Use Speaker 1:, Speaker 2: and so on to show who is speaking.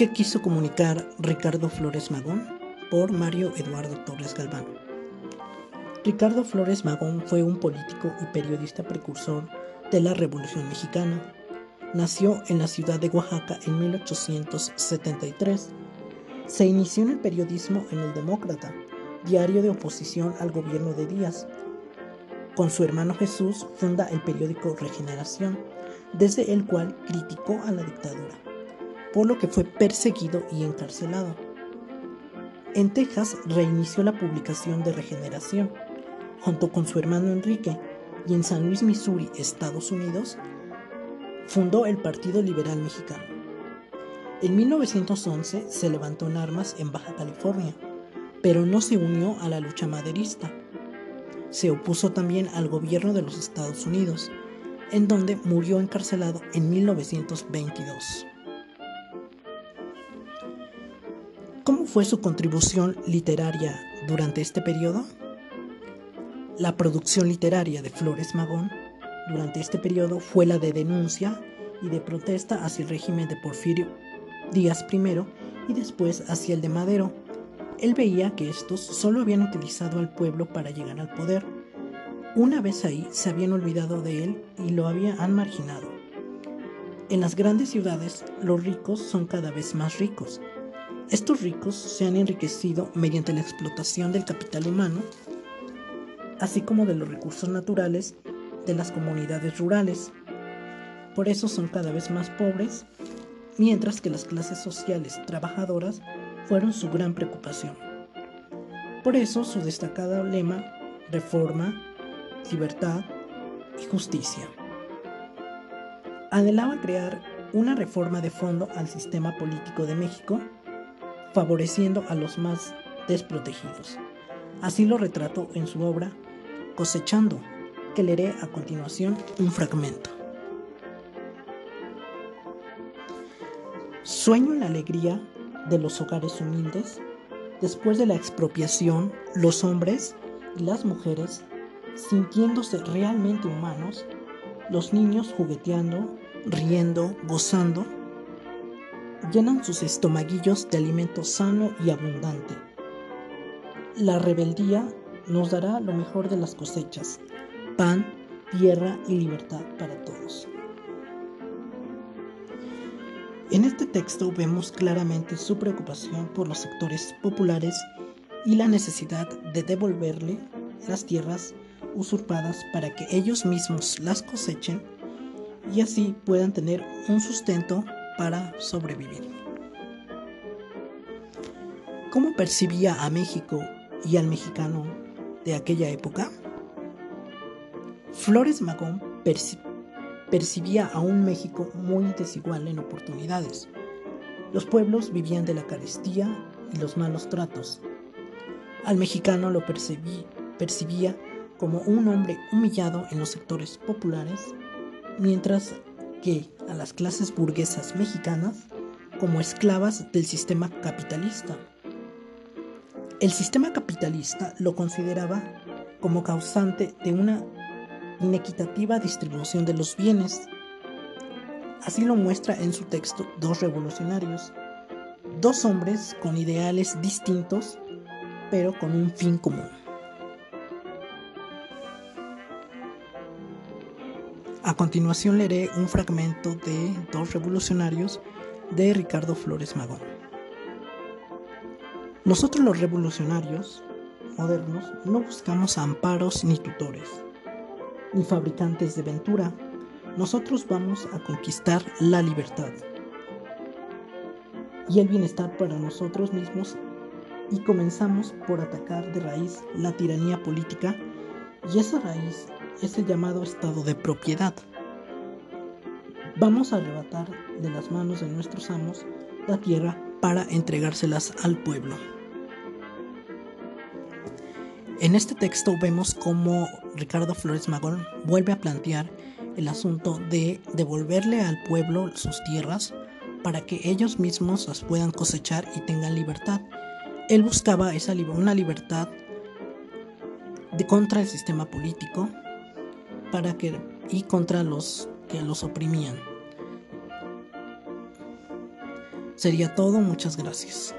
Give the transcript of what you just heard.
Speaker 1: ¿Qué quiso comunicar Ricardo Flores Magón? Por Mario Eduardo Torres Galván. Ricardo Flores Magón fue un político y periodista precursor de la Revolución Mexicana. Nació en la ciudad de Oaxaca en 1873. Se inició en el periodismo en El Demócrata, diario de oposición al gobierno de Díaz. Con su hermano Jesús funda el periódico Regeneración, desde el cual criticó a la dictadura, por lo que fue perseguido y encarcelado. En Texas reinició la publicación de Regeneración, junto con su hermano Enrique, y en San Luis, Missouri, Estados Unidos, fundó el Partido Liberal Mexicano. En 1911 se levantó en armas en Baja California, pero no se unió a la lucha maderista. Se opuso también al gobierno de los Estados Unidos, en donde murió encarcelado en 1922. ¿Cómo fue su contribución literaria durante este periodo? La producción literaria de Flores Magón durante este periodo fue la de denuncia y de protesta hacia el régimen de Porfirio Díaz I y después hacia el de Madero. Él veía que estos solo habían utilizado al pueblo para llegar al poder. Una vez ahí se habían olvidado de él y lo habían marginado. En las grandes ciudades los ricos son cada vez más ricos. Estos ricos se han enriquecido mediante la explotación del capital humano así como de los recursos naturales de las comunidades rurales. Por eso son cada vez más pobres, mientras que las clases sociales trabajadoras fueron su gran preocupación. Por eso su destacado lema, reforma, libertad y justicia. Anhelaba crear una reforma de fondo al sistema político de México, favoreciendo a los más desprotegidos. Así lo retrató en su obra cosechando, que leeré a continuación un fragmento. Sueño en la alegría de los hogares humildes. Después de la expropiación, los hombres y las mujeres, sintiéndose realmente humanos, los niños jugueteando, riendo, gozando, llenan sus estomaguillos de alimento sano y abundante. La rebeldía nos dará lo mejor de las cosechas, pan, tierra y libertad para todos. En este texto vemos claramente su preocupación por los sectores populares y la necesidad de devolverle las tierras usurpadas para que ellos mismos las cosechen y así puedan tener un sustento para sobrevivir. ¿Cómo percibía a México y al mexicano de aquella época? Flores Magón percibía a un México muy desigual en oportunidades. Los pueblos vivían de la carestía y los malos tratos. Al mexicano lo percibía como un hombre humillado en los sectores populares, mientras que a las clases burguesas mexicanas como esclavas del sistema capitalista. El sistema capitalista lo consideraba como causante de una inequitativa distribución de los bienes. Así lo muestra en su texto Dos revolucionarios, dos hombres con ideales distintos, pero con un fin común. A continuación leeré un fragmento de Dos revolucionarios de Ricardo Flores Magón. Nosotros los revolucionarios modernos no buscamos amparos ni tutores, ni fabricantes de ventura. Nosotros vamos a conquistar la libertad y el bienestar para nosotros mismos y comenzamos por atacar de raíz la tiranía política y esa raíz es el llamado estado de propiedad. Vamos a arrebatar de las manos de nuestros amos la tierra para entregárselas al pueblo. En este texto vemos cómo Ricardo Flores Magón vuelve a plantear el asunto de devolverle al pueblo sus tierras para que ellos mismos las puedan cosechar y tengan libertad. Él buscaba esa una libertad de contra el sistema político para que y contra los que los oprimían. Sería todo, muchas gracias.